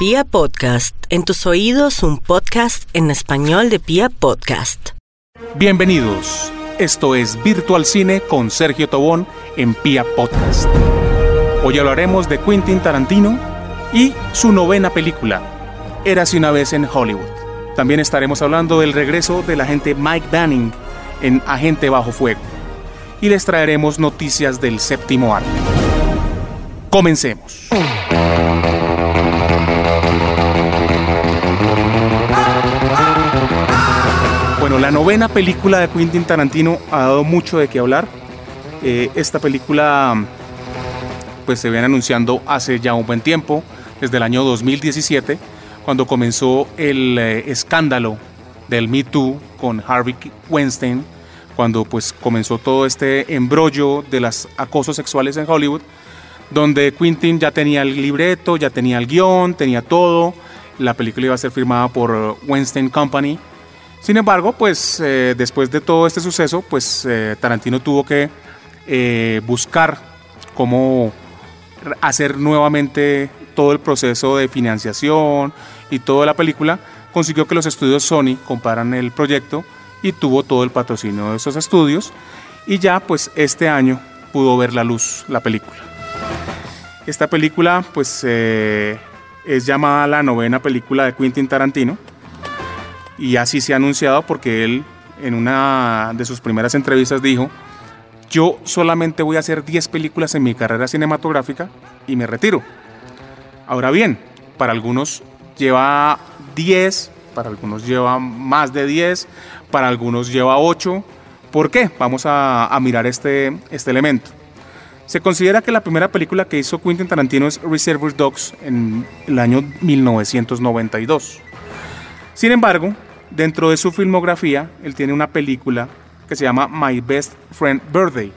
Pia Podcast, en tus oídos un podcast en español de Pia Podcast. Bienvenidos. Esto es Virtual Cine con Sergio Tobón en Pia Podcast. Hoy hablaremos de Quentin Tarantino y su novena película, Érase una vez en Hollywood. También estaremos hablando del regreso del agente Mike Banning en Agente Bajo Fuego. Y les traeremos noticias del séptimo arte. Comencemos. La novena película de Quentin Tarantino ha dado mucho de qué hablar. Eh, esta película pues se viene anunciando hace ya un buen tiempo, desde el año 2017, cuando comenzó el eh, escándalo del Me Too con Harvey Weinstein, cuando pues comenzó todo este embrollo de los acosos sexuales en Hollywood, donde Quentin ya tenía el libreto, ya tenía el guion, tenía todo, la película iba a ser firmada por Weinstein Company, sin embargo, pues eh, después de todo este suceso, pues eh, Tarantino tuvo que eh, buscar cómo hacer nuevamente todo el proceso de financiación y toda la película. Consiguió que los estudios Sony compraran el proyecto y tuvo todo el patrocinio de esos estudios. Y ya pues este año pudo ver la luz la película. Esta película pues es llamada la novena película de Quentin Tarantino y así se ha anunciado porque él en una de sus primeras entrevistas dijo, yo solamente voy a hacer 10 películas en mi carrera cinematográfica y me retiro. Ahora bien, para algunos lleva 10, para algunos lleva más de 10, para algunos lleva 8. ¿Por qué? Vamos a, a mirar este, este elemento. Se considera que la primera película que hizo Quentin Tarantino es Reservoir Dogs en el año 1992. Sin embargo, Dentro de su filmografía, él tiene una película que se llama My Best Friend Birthday,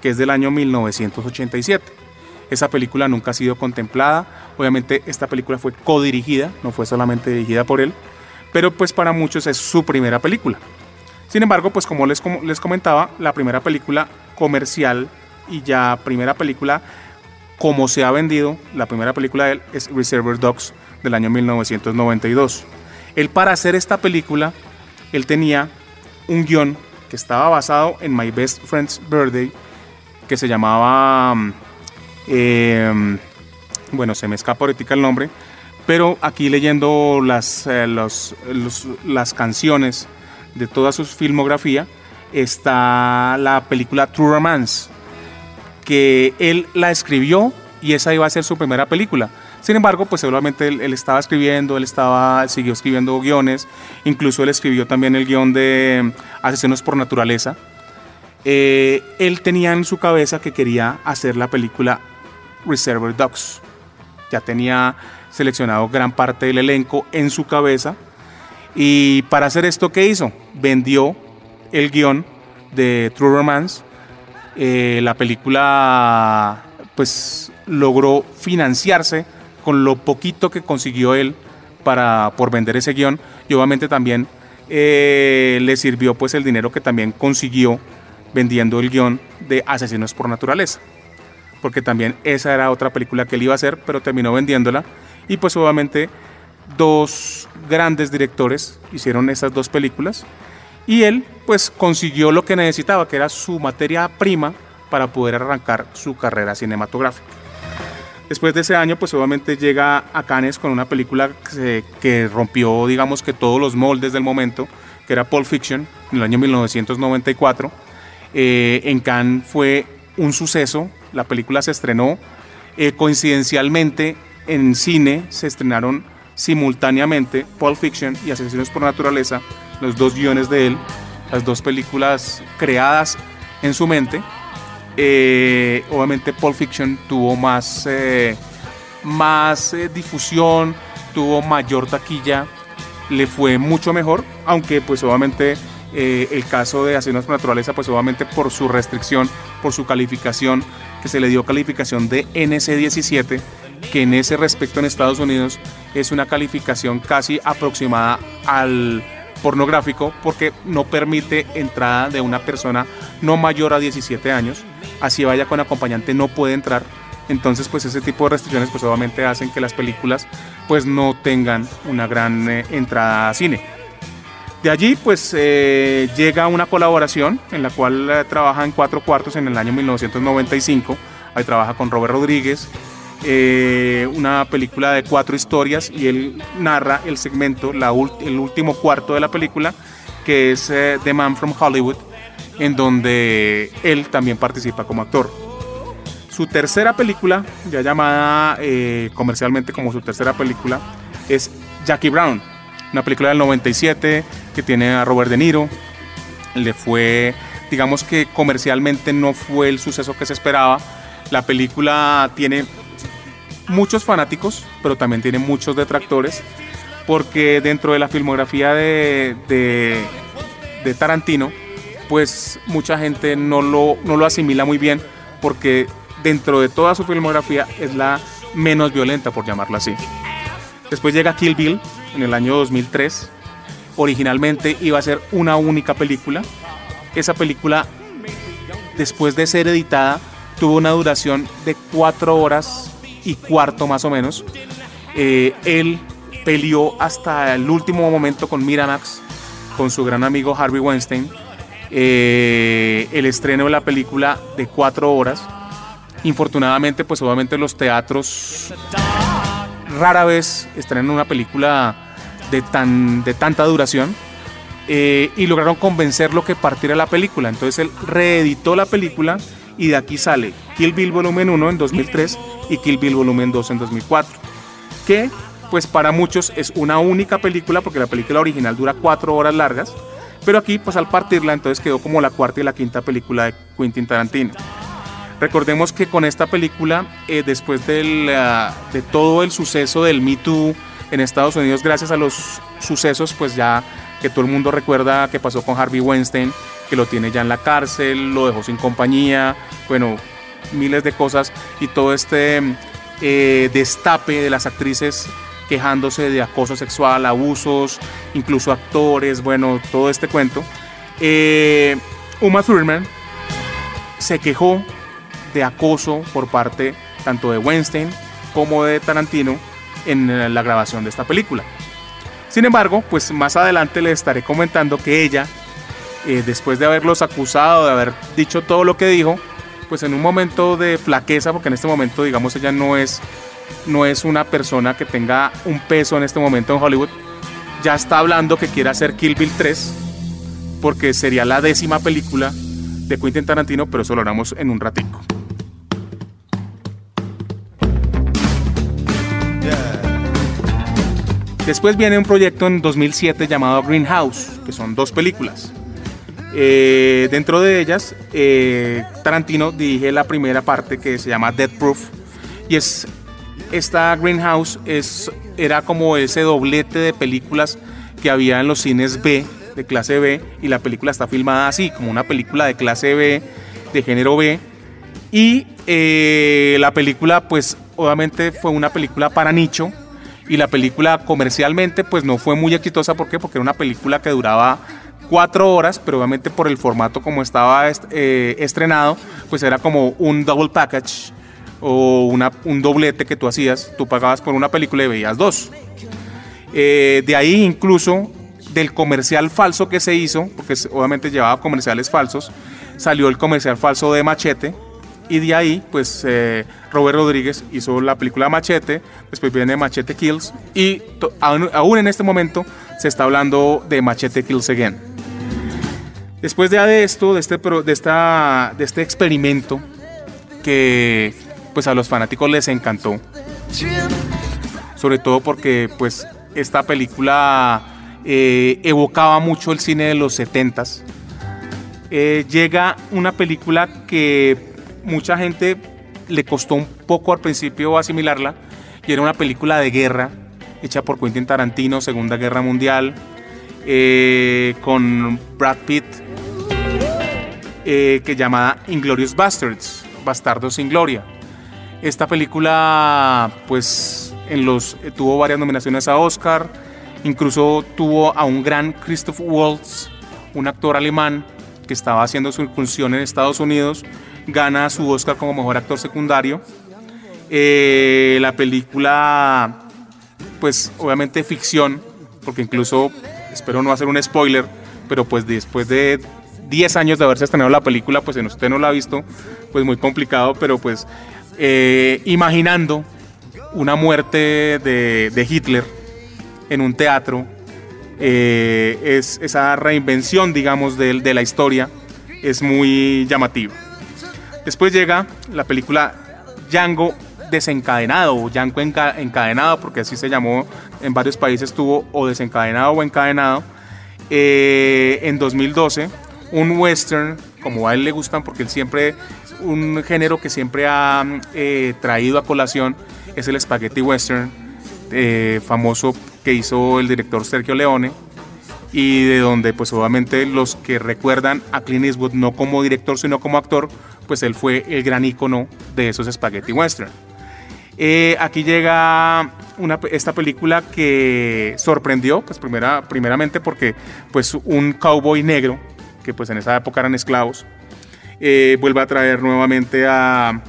que es del año 1987. Esa película nunca ha sido contemplada. Obviamente esta película fue codirigida, no fue solamente dirigida por él, pero pues para muchos es su primera película. Sin embargo, pues como les, les comentaba, la primera película comercial y ya primera película como se ha vendido, la primera película de él es Reservoir Dogs del año 1992. Él para hacer esta película, él tenía un guion que estaba basado en My Best Friend's Birthday, que se llamaba, em, bueno, se me escapa ahorita el nombre, pero aquí leyendo las, eh, las canciones de toda su filmografía, está la película True Romance, que él la escribió y esa iba a ser su primera película. Sin embargo, pues seguramente él, estaba escribiendo, él estaba, siguió escribiendo guiones, incluso él escribió también el guion de Asesinos por Naturaleza. Eh, él tenía en su cabeza que quería hacer la película Reservoir Dogs. Ya tenía seleccionado gran parte del elenco en su cabeza. Y para hacer esto, ¿qué hizo? Vendió el guion de True Romance. Eh, la película pues logró financiarse con lo poquito que consiguió él para, por vender ese guion y obviamente también eh, le sirvió pues el dinero que también consiguió vendiendo el guion de Asesinos por Naturaleza. Porque también esa era otra película que él iba a hacer, pero terminó vendiéndola. Y pues obviamente dos grandes directores hicieron esas dos películas. Y él pues consiguió lo que necesitaba, que era su materia prima para poder arrancar su carrera cinematográfica. Después de ese año, pues obviamente llega a Cannes con una película que, rompió, digamos que todos los moldes del momento, que era Pulp Fiction, en el año 1994. Eh, en Cannes fue un suceso, la película se estrenó. Eh, coincidencialmente, en cine se estrenaron simultáneamente Pulp Fiction y Asesinos por Naturaleza, los dos guiones de él, las dos películas creadas en su mente eh, obviamente Pulp Fiction tuvo más, eh, más eh, difusión, tuvo mayor taquilla, le fue mucho mejor, aunque pues obviamente el caso de Asesinos por Naturaleza, pues obviamente por su restricción, por su calificación, que se le dio calificación de NC17, que en ese respecto en Estados Unidos es una calificación casi aproximada al pornográfico porque no permite entrada de una persona no mayor a 17 años, así vaya con acompañante no puede entrar. Entonces, pues ese tipo de restricciones pues obviamente hacen que las películas pues no tengan una gran eh, entrada a cine. De allí pues eh, llega una colaboración en la cual eh, trabaja en cuatro cuartos en el año 1995. Ahí trabaja con Robert Rodríguez, eh, una película de cuatro historias y él narra el segmento, la el último cuarto de la película, que es The Man from Hollywood, en donde él también participa como actor. Su tercera película, ya llamada comercialmente como su tercera película, es Jackie Brown, una película del 97 que tiene a Robert De Niro. Le fue, digamos que comercialmente no fue el suceso que se esperaba. La película tiene muchos fanáticos, pero también tiene muchos detractores, porque dentro de la filmografía de, Tarantino, pues mucha gente no lo, no lo asimila muy bien, porque dentro de toda su filmografía es la menos violenta, por llamarla así. Después llega Kill Bill en el año 2003 originalmente iba a ser una única película. Esa película, después de ser editada, tuvo una duración de cuatro horas y cuarto más o menos. Eh, él peleó hasta el último momento con Miramax, con su gran amigo Harvey Weinstein. Eh, el estreno de la película de cuatro horas. Infortunadamente, pues obviamente los teatros rara vez estrenan una película de, tan, de tanta duración. Eh, y lograron convencerlo que partiera la película. Entonces él reeditó la película y de aquí sale Kill Bill Volumen 1 en 2003 y Kill Bill Volumen 2 en 2004. Que pues para muchos es una única película porque la película original dura cuatro horas largas. Pero aquí pues al partirla entonces quedó como la cuarta y la quinta película de Quentin Tarantino. Recordemos que con esta película, eh, después ah, de todo el suceso del Me Too, en Estados Unidos gracias a los sucesos, pues ya que todo el mundo recuerda que pasó con Harvey Weinstein, que lo tiene ya en la cárcel, lo dejó sin compañía, bueno, miles de cosas y todo este eh, destape de las actrices quejándose de acoso sexual, abusos, incluso actores, bueno, todo este cuento. Eh, Uma Thurman se quejó de acoso por parte tanto de Weinstein como de Tarantino en la grabación de esta película. Sin embargo, pues más adelante les estaré comentando que ella, eh, después de haberlos acusado, de haber dicho todo lo que dijo, pues en un momento de flaqueza, porque en este momento, digamos, ella no es, no es una persona que tenga un peso en este momento en Hollywood, ya está hablando que quiere hacer Kill Bill 3, porque sería la décima película de Quentin Tarantino, pero eso lo haremos en un ratico. Después viene un proyecto en 2007 llamado Greenhouse, que son dos películas. Eh, dentro de ellas, eh, Tarantino dirige la primera parte que se llama Dead Proof. Y es, esta Greenhouse es, era como ese doblete de películas que había en los cines B, de clase B, y la película está filmada así, como una película de clase B, de género B. Y eh, la película, pues obviamente fue una película para nicho, y la película comercialmente pues no fue muy exitosa. ¿Por qué? Porque era una película que duraba cuatro horas, pero obviamente por el formato como estaba eh, estrenado, pues era como un double package o una, un doblete que tú hacías. Tú pagabas por una película y veías dos. Eh, de ahí incluso del comercial falso que se hizo, porque obviamente llevaba comerciales falsos, salió el comercial falso de Machete, y de ahí, pues eh, Robert Rodríguez hizo la película Machete, después viene Machete Kills y aún, en este momento se está hablando de Machete Kills Again. Después de, esto, de este, esta, de este experimento que pues a los fanáticos les encantó, sobre todo porque pues esta película eh, evocaba mucho el cine de los 70s. Eh, llega una película que mucha gente le costó un poco al principio asimilarla y era una película de guerra hecha por Quentin Tarantino, Segunda Guerra Mundial, eh, con Brad Pitt, eh, que llamada Inglorious Bastards, Bastardos sin Gloria. Esta película, pues, en los, tuvo varias nominaciones a Oscar, incluso tuvo a un gran Christoph Waltz, un actor alemán que estaba haciendo su incursión en Estados Unidos, gana su Oscar como mejor actor secundario. Eh, la película, pues obviamente ficción, porque incluso, espero no hacer un spoiler, pero pues después de 10 años de haberse estrenado la película, pues en usted no la ha visto, pues muy complicado, pero pues eh, imaginando una muerte de, Hitler en un teatro, eh, es esa reinvención, digamos, de, la historia, es muy llamativa. Después llega la película Django desencadenado o Django encadenado, porque así se llamó en varios países, estuvo o desencadenado o encadenado. Eh, en 2012, un western, como a él le gustan, porque él siempre, un género que siempre ha eh, traído a colación es el spaghetti western, eh, famoso que hizo el director Sergio Leone, y de donde pues obviamente los que recuerdan a Clint Eastwood no como director sino como actor, pues él fue el gran icono de esos spaghetti western. Eh, aquí llega una, esta película que sorprendió, pues primera, primeramente porque pues un cowboy negro, que pues en esa época eran esclavos, eh, vuelve a traer nuevamente a,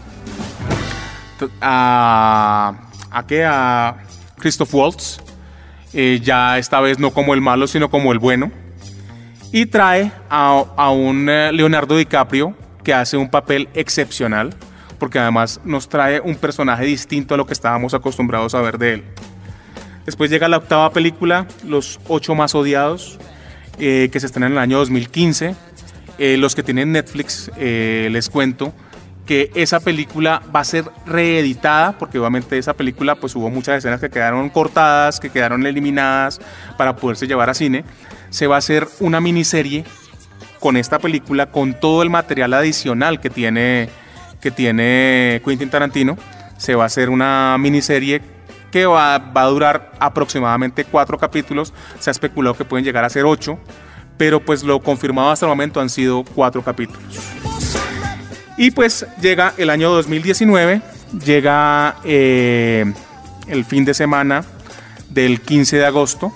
a, a, ¿qué? a Christoph Waltz, eh, ya esta vez no como el malo, sino como el bueno, y trae a, a un Leonardo DiCaprio que hace un papel excepcional porque además nos trae un personaje distinto a lo que estábamos acostumbrados a ver de él. Después llega la octava película, Los ocho más odiados, eh, que se estrena en el año 2015. Eh, los que tienen Netflix, eh, les cuento que esa película va a ser reeditada, porque obviamente esa película pues hubo muchas escenas que quedaron cortadas, que quedaron eliminadas para poderse llevar a cine. Se va a hacer una miniserie con esta película, con todo el material adicional que tiene que tiene Quentin Tarantino. Se va a hacer una miniserie que va, a durar aproximadamente cuatro capítulos. Se ha especulado que pueden llegar a ser ocho, pero pues lo confirmado hasta el momento han sido cuatro capítulos. Y pues llega el año 2019, llega eh, el fin de semana del 15 de agosto,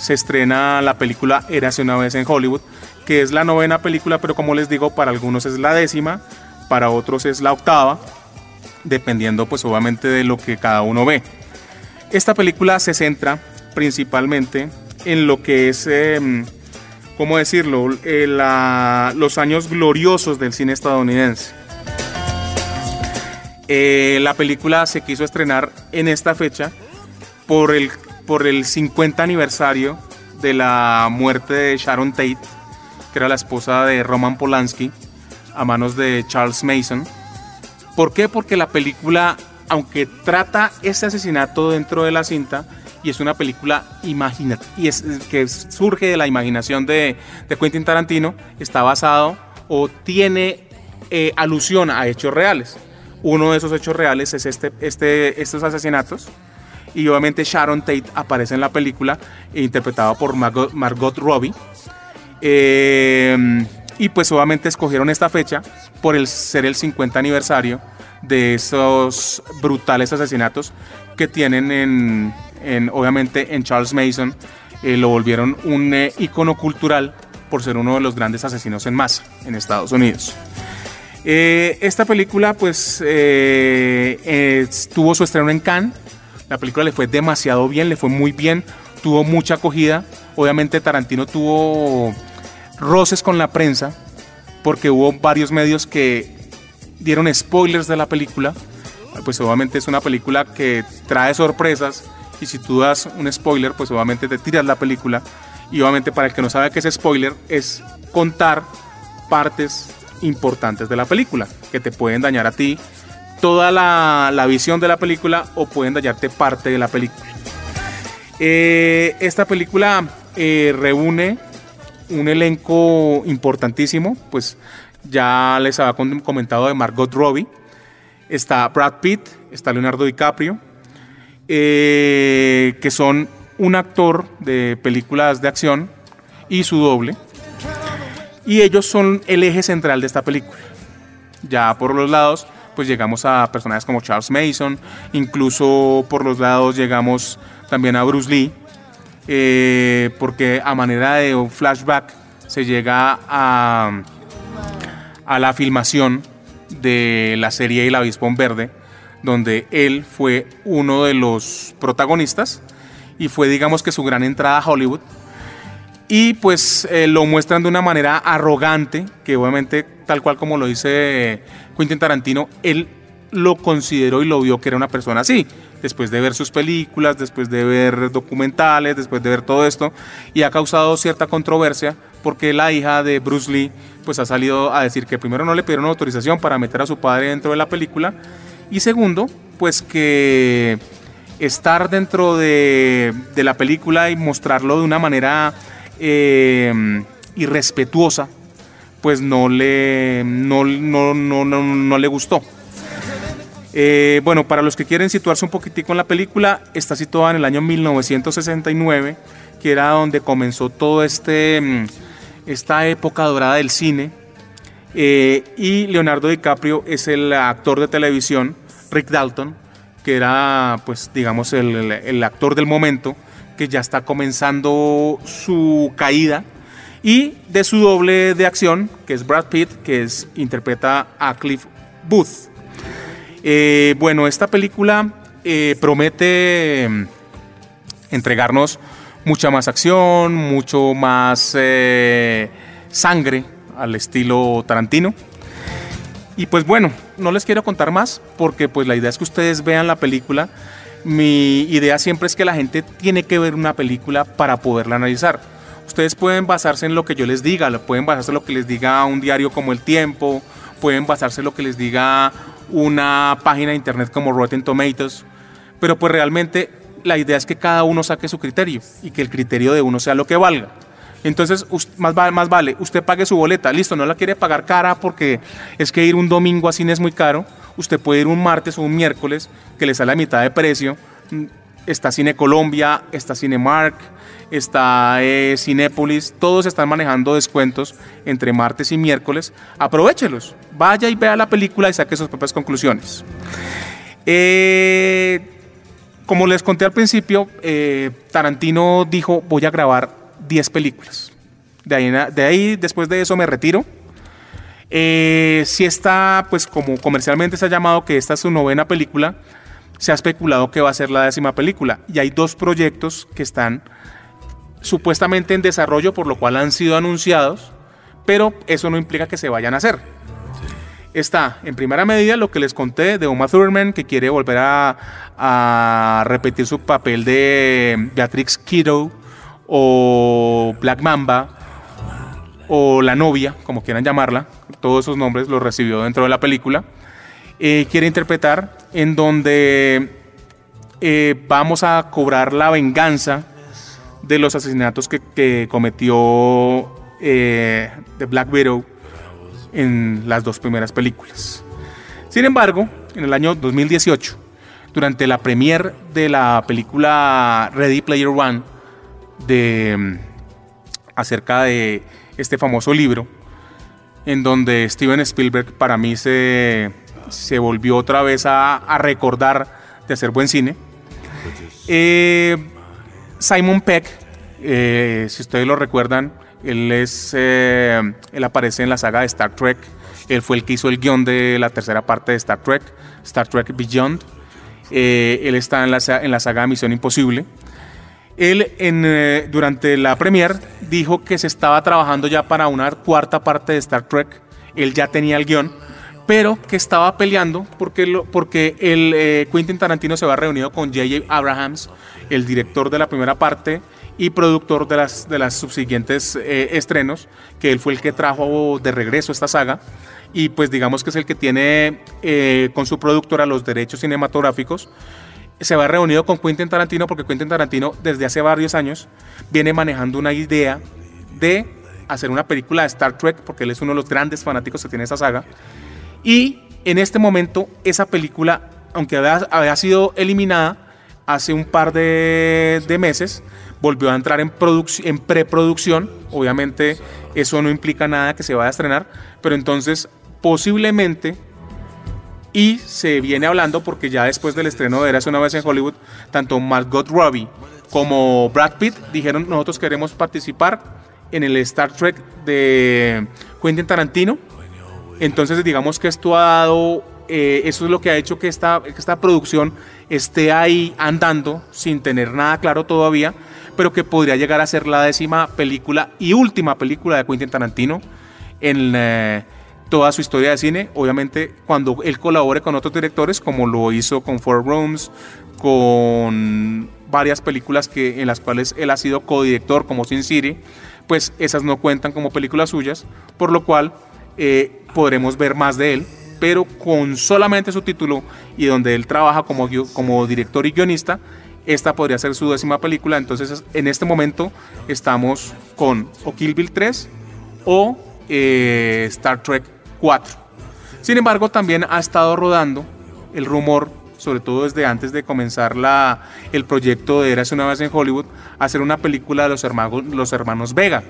se estrena la película Érase una vez en Hollywood, que es la novena película, pero como les digo, para algunos es la décima, para otros es la octava, dependiendo pues obviamente de lo que cada uno ve. Esta película se centra principalmente en lo que es, em, ¿cómo decirlo?, eh, los años gloriosos del cine estadounidense. Eh, la película se quiso estrenar en esta fecha por el, por el 50 aniversario de la muerte de Sharon Tate, que era la esposa de Roman Polanski, a manos de Charles Mason. ¿Por qué? Porque la película, aunque trata ese asesinato dentro de la cinta, y es una película y es, que surge de la imaginación de, de Quentin Tarantino, está basado o tiene eh, alusión a hechos reales. Uno de esos hechos reales es este, este, estos asesinatos. Y obviamente Sharon Tate aparece en la película, interpretada por Margot, Margot Robbie. Eh, y pues obviamente escogieron esta fecha por el ser el 50 aniversario de esos brutales asesinatos que tienen en, obviamente en Charles Mason. Eh, lo volvieron un eh, icono cultural por ser uno de los grandes asesinos en masa en Estados Unidos. Eh, esta película pues tuvo su estreno en Cannes. La película le fue demasiado bien, le fue muy bien, tuvo mucha acogida. Obviamente Tarantino tuvo roces con la prensa, porque hubo varios medios que dieron spoilers de la película. Pues obviamente es una película que trae sorpresas y si tú das un spoiler, pues obviamente te tiras la película. Y obviamente para el que no sabe qué es spoiler, es contar partes importantes de la película, que te pueden dañar a ti toda la, visión de la película o pueden dañarte parte de la película. Eh, esta película eh, reúne un elenco importantísimo, pues ya les había comentado de Margot Robbie, está Brad Pitt, está Leonardo DiCaprio, eh, que son un actor de películas de acción y su doble. Y ellos son el eje central de esta película. Ya por los lados, pues llegamos a personajes como Charles Mason, incluso por los lados llegamos también a Bruce Lee, eh, porque a manera de un flashback se llega a, a la filmación de la serie El Avispón Verde, donde él fue uno de los protagonistas y fue digamos que su gran entrada a Hollywood. Y pues eh, lo muestran de una manera arrogante, que obviamente tal cual como lo dice Quentin Tarantino, él lo consideró y lo vio que era una persona así, después de ver sus películas, después de ver documentales, después de ver todo esto, y ha causado cierta controversia porque la hija de Bruce Lee pues ha salido a decir que primero no le pidieron autorización para meter a su padre dentro de la película y segundo pues que estar dentro de, la película y mostrarlo de una manera eh, irrespetuosa pues no le, no, no, no, no le gustó. Eh, bueno, para los que quieren situarse un poquitico en la película, está situada en el año 1969, que era donde comenzó todo este mm, esta época dorada del cine. Eh, y Leonardo DiCaprio es el actor de televisión, Rick Dalton, que era, pues, digamos, el, actor del momento, que ya está comenzando su caída. Y de su doble de acción, que es Brad Pitt, que es, interpreta a Cliff Booth. Eh, bueno, esta película eh, promete mm, entregarnos mucha más acción, mucho más eh, sangre al estilo Tarantino. Y pues bueno, no les quiero contar más porque pues la idea es que ustedes vean la película. Mi idea siempre es que la gente tiene que ver una película para poderla analizar. Ustedes pueden basarse en lo que yo les diga, pueden basarse en lo que les diga un diario como El Tiempo, pueden basarse en lo que les diga una página de internet como Rotten Tomatoes, pero pues realmente la idea es que cada uno saque su criterio y que el criterio de uno sea lo que valga. Entonces, más, más vale, usted pague su boleta, listo, no la quiere pagar cara porque es que ir un domingo a cine es muy caro, usted puede ir un martes o un miércoles que le sale a mitad de precio. Está Cine Colombia, está Cinemark, está eh, Cinépolis, todos están manejando descuentos entre martes y miércoles. Aprovechelos, vaya y vea la película y saque sus propias conclusiones. Eh, como les conté al principio, eh, Tarantino dijo, voy a grabar 10 películas. De ahí, de ahí, después de eso me retiro. Eh, si está, pues como comercialmente se ha llamado que esta es su novena película, se ha especulado que va a ser la décima película. Y hay dos proyectos que están supuestamente en desarrollo, por lo cual han sido anunciados, pero eso no implica que se vayan a hacer está en primera medida lo que les conté de Uma Thurman, que quiere volver a, repetir su papel de Beatrix Kiddo o Black Mamba o La novia, como quieran llamarla, todos esos nombres los recibió dentro de la película. Eh, quiere interpretar en donde eh, vamos a cobrar la venganza de los asesinatos que, cometió eh, The Black Widow en las dos primeras películas. Sin embargo, en el año 2018, durante la premiere de la película Ready Player One, de, mm, acerca de este famoso libro, en donde Steven Spielberg para mí se, se volvió otra vez a, recordar de hacer buen cine. Eh, Simon Peck, eh, si ustedes lo recuerdan, él, es, eh, él aparece en la saga de Star Trek. Él fue el que hizo el guion de la tercera parte de Star Trek, Star Trek Beyond. Él está en la, en la saga Misión Imposible. Él en, durante la premiere dijo que se estaba trabajando ya para una cuarta parte de Star Trek. Él ya tenía el guion, pero que estaba peleando porque, lo, porque el Quentin Tarantino se va reunido con J.J. Abrahams, el director de la primera parte, y productor de las, de las subsiguientes eh, estrenos, que él fue el que trajo de regreso esta saga y pues digamos que es el que tiene eh, con su productora los derechos cinematográficos. Se va reunido con Quentin Tarantino porque Quentin Tarantino desde hace varios años viene manejando una idea de hacer una película de Star Trek porque él es uno de los grandes fanáticos que tiene esa saga. Y en este momento esa película, aunque había, sido eliminada, hace un par de, meses volvió a entrar en, en preproducción. Obviamente eso no implica nada que se vaya a estrenar, pero entonces posiblemente y se viene hablando porque ya después del estreno de Eras una vez en Hollywood, tanto Margot Robbie como Brad Pitt dijeron nosotros queremos participar en el Star Trek de Quentin Tarantino. Entonces digamos que esto ha dado, eh, eso es lo que ha hecho que esta, que esta producción esté ahí andando sin tener nada claro todavía, pero que podría llegar a ser la décima película y última película de Quentin Tarantino en eh, toda su historia de cine. Obviamente cuando él colabore con otros directores, como lo hizo con Four Rooms, con varias películas que, en las cuales él ha sido codirector, como Sin City, pues esas no cuentan como películas suyas, por lo cual eh, podremos ver más de él, pero con solamente su título y donde él trabaja como, director y guionista, esta podría ser su décima película, entonces en este momento estamos con o Kill Bill 3 o eh, Star Trek 4. Sin embargo, también ha estado rodando el rumor sobre todo desde antes de comenzar la, el proyecto de Eras una vez en Hollywood, hacer una película de los hermanos, los hermanos Vega.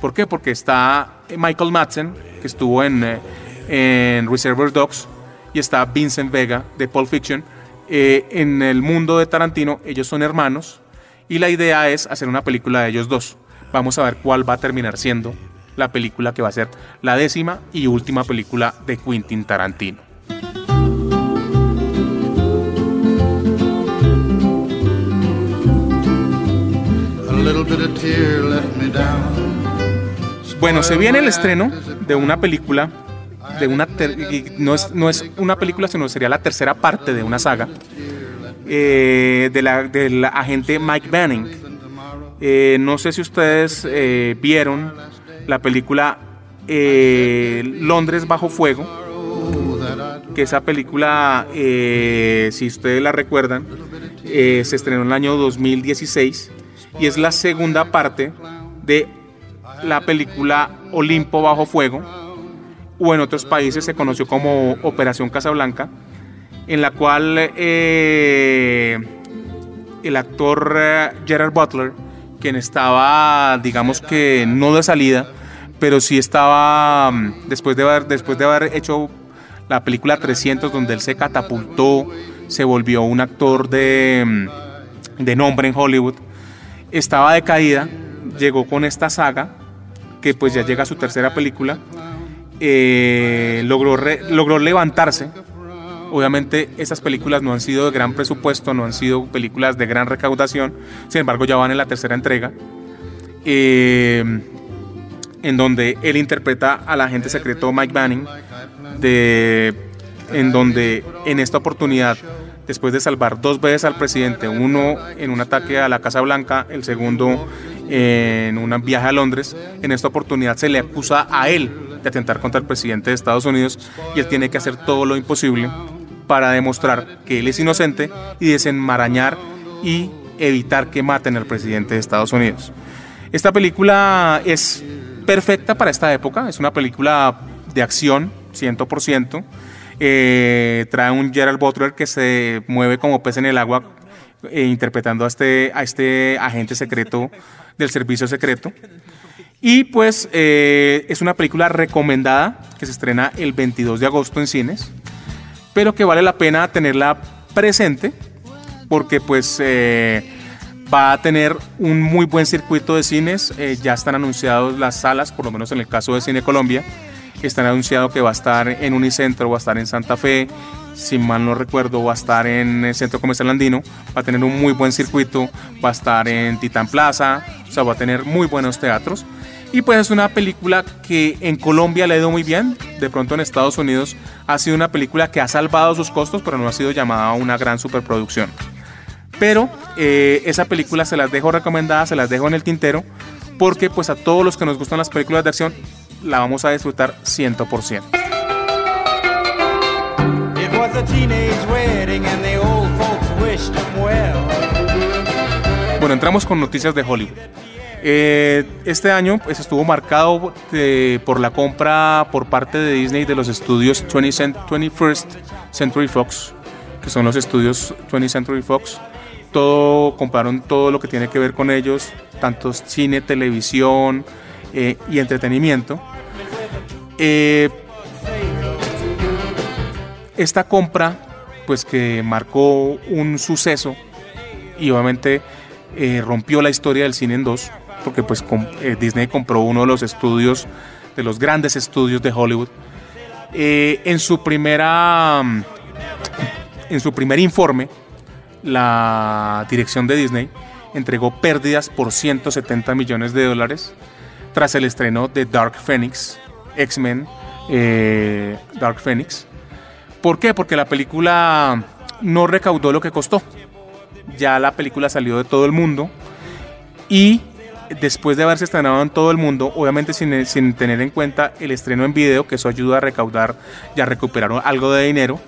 ¿Por qué? Porque está Michael Madsen, que estuvo en, eh, en Reservoir Dogs, y está Vincent Vega de Pulp Fiction. Eh, en el mundo de Tarantino, ellos son hermanos, y la idea es hacer una película de ellos dos. Vamos a ver cuál va a terminar siendo la película que va a ser la décima y última película de Quentin Tarantino. Bueno, se viene el estreno de una película, de una no, es, no es una película, sino sería la tercera parte de una saga, eh, de la, del agente Mike Banning. Eh, no sé si ustedes eh, vieron la película Londres bajo fuego, que esa película, si ustedes la recuerdan, se estrenó en el año 2016 y es la segunda parte de la película Olimpo bajo fuego o en otros países se conoció como Operación Casablanca en la cual eh, el actor eh, Gerard Butler quien estaba digamos que no de salida pero sí estaba mm, después de haber, después de haber hecho la película 300 donde él se catapultó se volvió un actor de, mm, de nombre en Hollywood estaba decaída, llegó con esta saga, que pues ya llega a su tercera película, eh, logró, logró levantarse. Obviamente estas películas no han sido de gran presupuesto, no han sido películas de gran recaudación, sin embargo ya van en la tercera entrega, eh, en donde él interpreta al agente secreto Mike Banning, de, en donde en esta oportunidad después de salvar dos veces al presidente, uno en un ataque a la Casa Blanca, el segundo en un viaje a Londres, en esta oportunidad se le acusa a él de atentar contra el presidente de Estados Unidos y él tiene que hacer todo lo imposible para demostrar que él es inocente y desenmarañar y evitar que maten al presidente de Estados Unidos. Esta película es perfecta para esta época, es una película de acción 100%. Eh, trae un Gerald Butler que se mueve como pez en el agua eh, interpretando a este, a este agente secreto del servicio secreto. Y pues eh, es una película recomendada que se estrena el 22 de agosto en cines, pero que vale la pena tenerla presente porque pues va a tener un muy buen circuito de cines. ya están anunciados las salas, por lo menos en el caso de Cine Colombia están anunciado que va a estar en Unicentro, va a estar en Santa Fe, si mal no recuerdo, va a estar en el Centro Comercial Andino, va a tener un muy buen circuito, va a estar en Titán Plaza, o sea, va a tener muy buenos teatros. Y pues es una película que en Colombia le ha ido muy bien, de pronto en Estados Unidos ha sido una película que ha salvado sus costos, pero no ha sido llamada una gran superproducción. Pero eh, esa película se las dejo recomendada, se las dejo en el tintero, porque pues a todos los que nos gustan las películas de acción la vamos a disfrutar 100%. Bueno, entramos con noticias de Hollywood. Eh, este año pues, estuvo marcado por la compra por parte de Disney de los estudios 20 21st Century Fox, que son los estudios 20th Century Fox, todo, compraron todo lo que tiene que ver con ellos, tanto cine, televisión eh, y entretenimiento. Eh, esta compra, pues que marcó un suceso y obviamente eh, rompió la historia del cine en dos, porque pues Disney compró uno de los estudios, de los grandes estudios de Hollywood. en su primera, en su primer informe, la dirección de Disney entregó pérdidas por 170 millones de dólares tras el estreno de Dark Phoenix, X-Men eh, Dark Phoenix. ¿Por qué? Porque la película no recaudó lo que costó. Ya la película salió de todo el mundo y después de haberse estrenado en todo el mundo, obviamente sin, sin tener en cuenta el estreno en video, que eso ayuda a recaudar y a recuperar algo de dinero,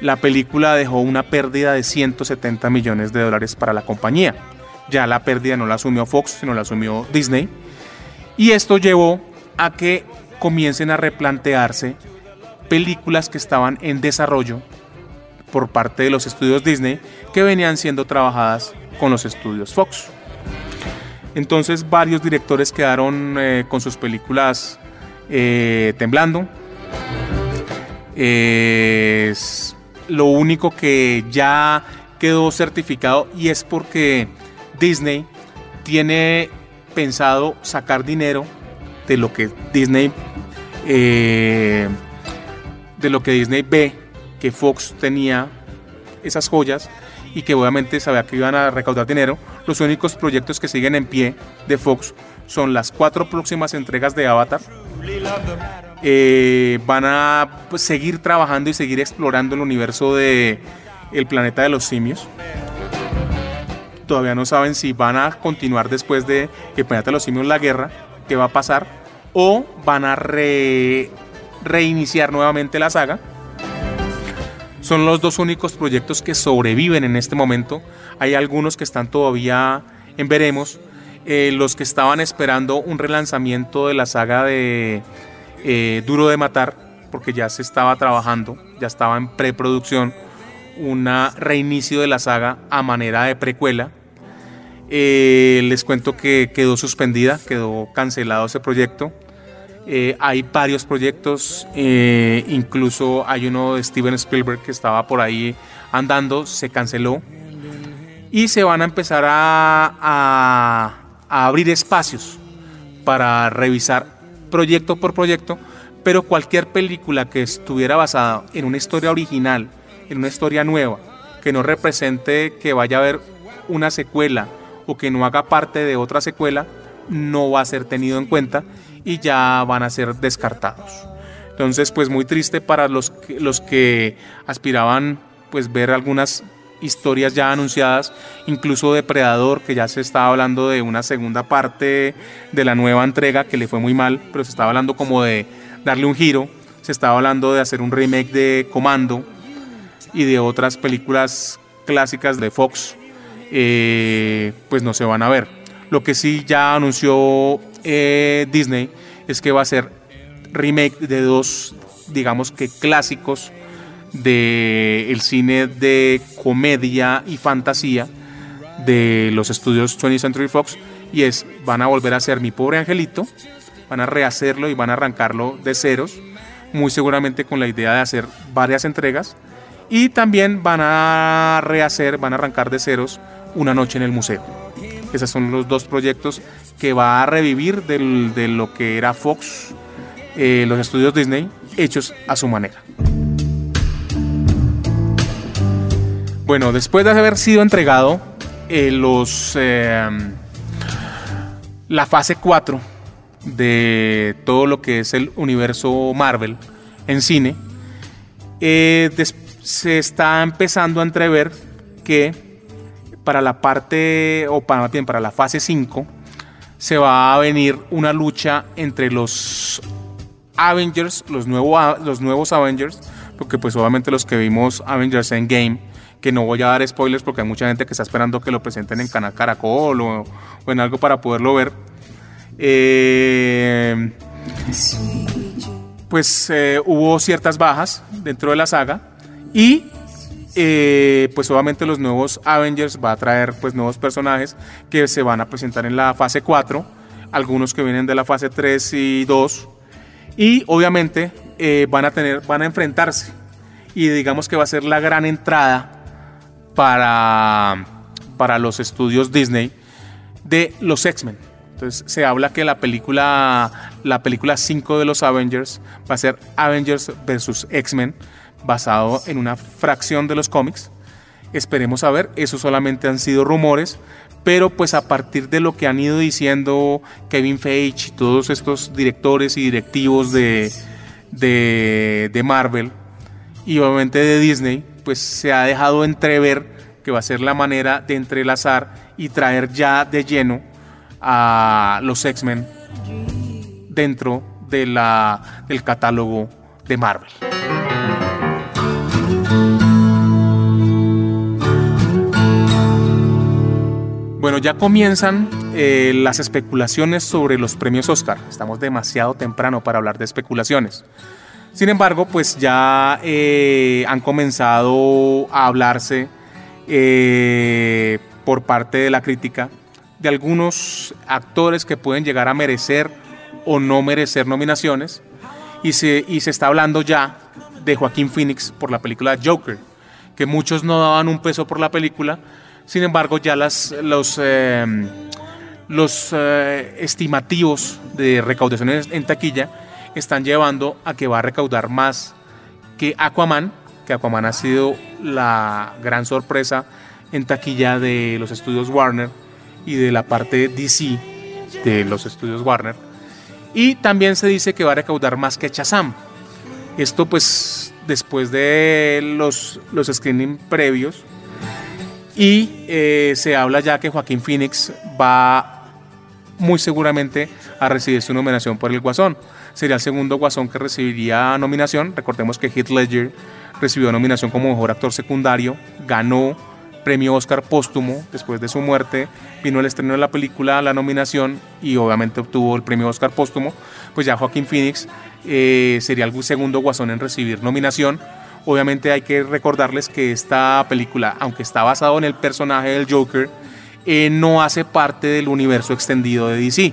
la película dejó una pérdida de 170 millones de dólares para la compañía. Ya la pérdida no la asumió Fox, sino la asumió Disney. Y esto llevó a que comiencen a replantearse películas que estaban en desarrollo por parte de los estudios Disney que venían siendo trabajadas con los estudios Fox. Entonces varios directores quedaron eh, con sus películas eh, temblando. Eh, lo único que ya quedó certificado y es porque Disney tiene pensado sacar dinero de lo que Disney eh, de lo que Disney ve que Fox tenía esas joyas y que obviamente sabía que iban a recaudar dinero. Los únicos proyectos que siguen en pie de Fox son las cuatro próximas entregas de Avatar eh, van a pues, seguir trabajando y seguir explorando el universo de el planeta de los simios. Todavía no saben si van a continuar después de el planeta de los simios la guerra, qué va a pasar, o van a reiniciar nuevamente la saga. Son los dos únicos proyectos que sobreviven en este momento. Hay algunos que están todavía en veremos. Eh, los que estaban esperando un relanzamiento de la saga de eh, duro de matar, porque ya se estaba trabajando, ya estaba en preproducción, un reinicio de la saga a manera de precuela. Eh, les cuento que quedó suspendida, quedó cancelado ese proyecto. Eh, hay varios proyectos, incluso hay uno de Steven Spielberg que estaba por ahí andando, se canceló. Y se van a empezar a abrir espacios para revisar proyecto por proyecto, pero cualquier película que estuviera basada en una historia original, en una historia nueva, que no represente que vaya a haber una secuela o que no haga parte de otra secuela, no va a ser tenido en cuenta y ya van a ser descartados. Entonces, pues muy triste para los que, los que aspiraban pues ver algunas historias ya anunciadas, incluso Depredador, que ya se estaba hablando de una segunda parte de la nueva entrega que le fue muy mal, pero se estaba hablando como de darle un giro, se estaba hablando de hacer un remake de Comando y de otras películas clásicas de Fox, eh, pues no se van a ver. Lo que sí ya anunció eh, Disney es que va a ser remake de dos, digamos que clásicos del el cine de comedia y fantasía de los estudios 20th Century Fox y es van a volver a hacer Mi pobre angelito, van a rehacerlo y van a arrancarlo de ceros, muy seguramente con la idea de hacer varias entregas y también van a rehacer, van a arrancar de ceros Una noche en el museo. Esos son los dos proyectos que va a revivir de lo que era Fox, eh, los estudios Disney, hechos a su manera. Bueno, después de haber sido entregado eh, los, eh, la fase 4 de todo lo que es el universo Marvel en cine, se está empezando a entrever que para la parte, o para, bien, para la fase 5, se va a venir una lucha entre los Avengers, los, los nuevos Avengers, porque pues obviamente los que vimos Avengers Endgame, que no voy a dar spoilers porque hay mucha gente que está esperando que lo presenten en Canal Caracol o, en algo para poderlo ver. Eh, pues eh, hubo ciertas bajas dentro de la saga y eh, pues obviamente los nuevos Avengers va a traer pues nuevos personajes que se van a presentar en la fase 4, algunos que vienen de la fase 3 y 2 y obviamente eh, van a tener van a enfrentarse y digamos que va a ser la gran entrada para para los estudios Disney de los X-Men. Entonces se habla que la película la película 5 de los Avengers va a ser Avengers versus X-Men basado en una fracción de los cómics. Esperemos a ver, eso solamente han sido rumores, pero pues a partir de lo que han ido diciendo Kevin Feige y todos estos directores y directivos de, de, Marvel y obviamente de Disney, pues se ha dejado entrever que va a ser la manera de entrelazar y traer ya de lleno a los X-Men dentro de la, del catálogo de Marvel. Bueno, ya comienzan eh, las especulaciones sobre los premios Oscar. Estamos demasiado temprano para hablar de especulaciones. Sin embargo, pues ya eh, han comenzado a hablarse eh, por parte de la crítica de algunos actores que pueden llegar a merecer o no merecer nominaciones. Y se, y se está hablando ya de Joaquín Phoenix por la película Joker, que muchos no daban un peso por la película, sin embargo, ya las, los, eh, los eh, estimativos de recaudaciones en taquilla están llevando a que va a recaudar más que Aquaman, que Aquaman ha sido la gran sorpresa en taquilla de los estudios Warner y de la parte DC de los estudios Warner. Y también se dice que va a recaudar más que Chazam. Esto pues después de los, los screening previos y eh, se habla ya que Joaquín Phoenix va muy seguramente a recibir su nominación por el Guasón. Sería el segundo Guasón que recibiría nominación. Recordemos que Heath Ledger recibió nominación como mejor actor secundario, ganó premio Oscar póstumo después de su muerte, vino el estreno de la película, la nominación y obviamente obtuvo el premio Oscar póstumo. Pues ya Joaquín Phoenix eh, sería el segundo Guasón en recibir nominación Obviamente hay que recordarles que esta película, aunque está basado en el personaje del Joker, eh, no hace parte del universo extendido de DC.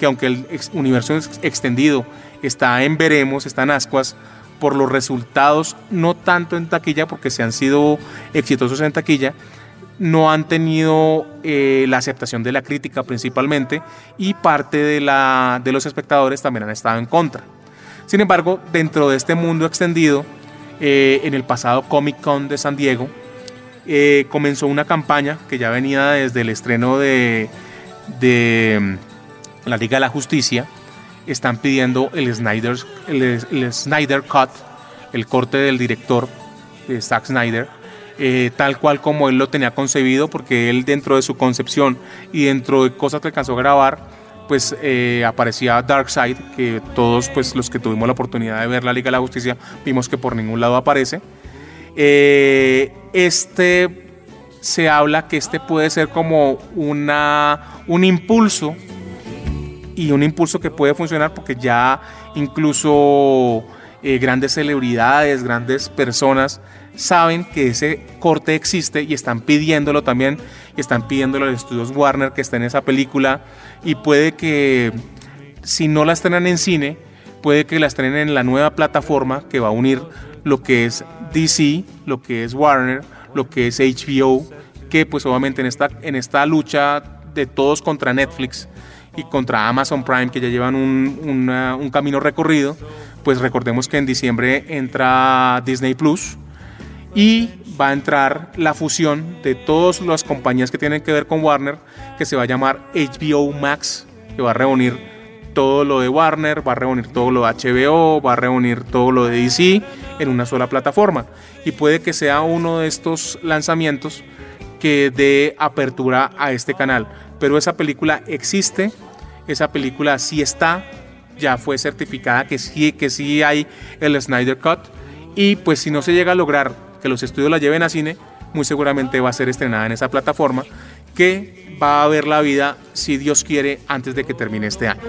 Que aunque el universo extendido está en veremos, está en ascuas, por los resultados, no tanto en taquilla, porque se han sido exitosos en taquilla, no han tenido eh, la aceptación de la crítica principalmente y parte de, la, de los espectadores también han estado en contra. Sin embargo, dentro de este mundo extendido, eh, en el pasado Comic Con de San Diego, eh, comenzó una campaña que ya venía desde el estreno de, de mm, la Liga de la Justicia. Están pidiendo el Snyder, el, Snyder Cut, el corte del director de Zack Snyder, eh, tal cual como él lo tenía concebido, porque él dentro de su concepción y dentro de cosas que alcanzó a grabar, pues eh, aparecía Darkseid, que todos pues los que tuvimos la oportunidad de ver la Liga de la Justicia vimos que por ningún lado aparece. Eh, este se habla que este puede ser como una, un impulso y un impulso que puede funcionar porque ya incluso eh, grandes celebridades, grandes personas saben que ese corte existe y están pidiéndolo también, y están pidiéndolo a los estudios Warner que esté en esa película y puede que si no la estrenan en cine, puede que la estrenen en la nueva plataforma que va a unir lo que es DC, lo que es Warner, lo que es HBO, que pues obviamente en esta, en esta lucha de todos contra Netflix y contra Amazon Prime, que ya llevan un, un camino recorrido, pues recordemos que en diciembre entra Disney Plus y va a entrar la fusión de todas las compañías que tienen que ver con Warner, que se va a llamar HBO Max, que va a reunir todo lo de Warner, va a reunir todo lo de HBO, va a reunir todo lo de DC en una sola plataforma. Y puede que sea uno de estos lanzamientos que dé apertura a este canal. Pero esa película existe, esa película sí está, ya fue certificada que sí, que sí hay el Snyder Cut. Y pues si no se llega a lograr que los estudios la lleven a cine, muy seguramente va a ser estrenada en esa plataforma que va a ver la vida, si Dios quiere, antes de que termine este año.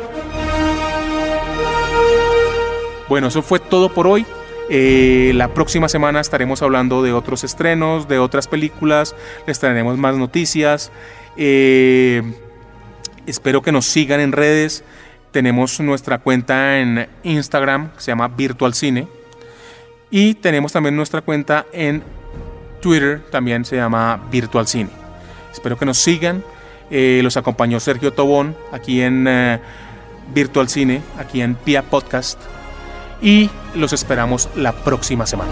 Bueno, eso fue todo por hoy. Eh, la próxima semana estaremos hablando de otros estrenos, de otras películas, les traeremos más noticias. Eh, espero que nos sigan en redes. Tenemos nuestra cuenta en Instagram, que se llama Virtual Cine. Y tenemos también nuestra cuenta en Twitter, también se llama Virtual Cine. Espero que nos sigan. Eh, los acompañó Sergio Tobón aquí en eh, Virtual Cine, aquí en Pia Podcast. Y los esperamos la próxima semana.